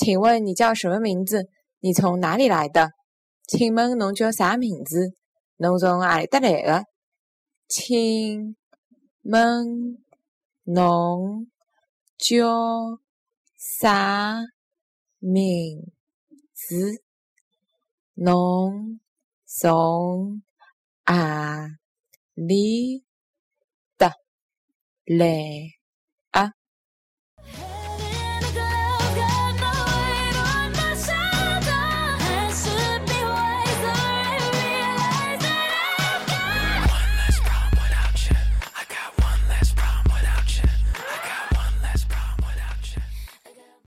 请问你叫什么名字？你从哪里来的？请问侬叫啥名字？侬从哪里得来的？请问侬叫啥名字？侬从哪里得来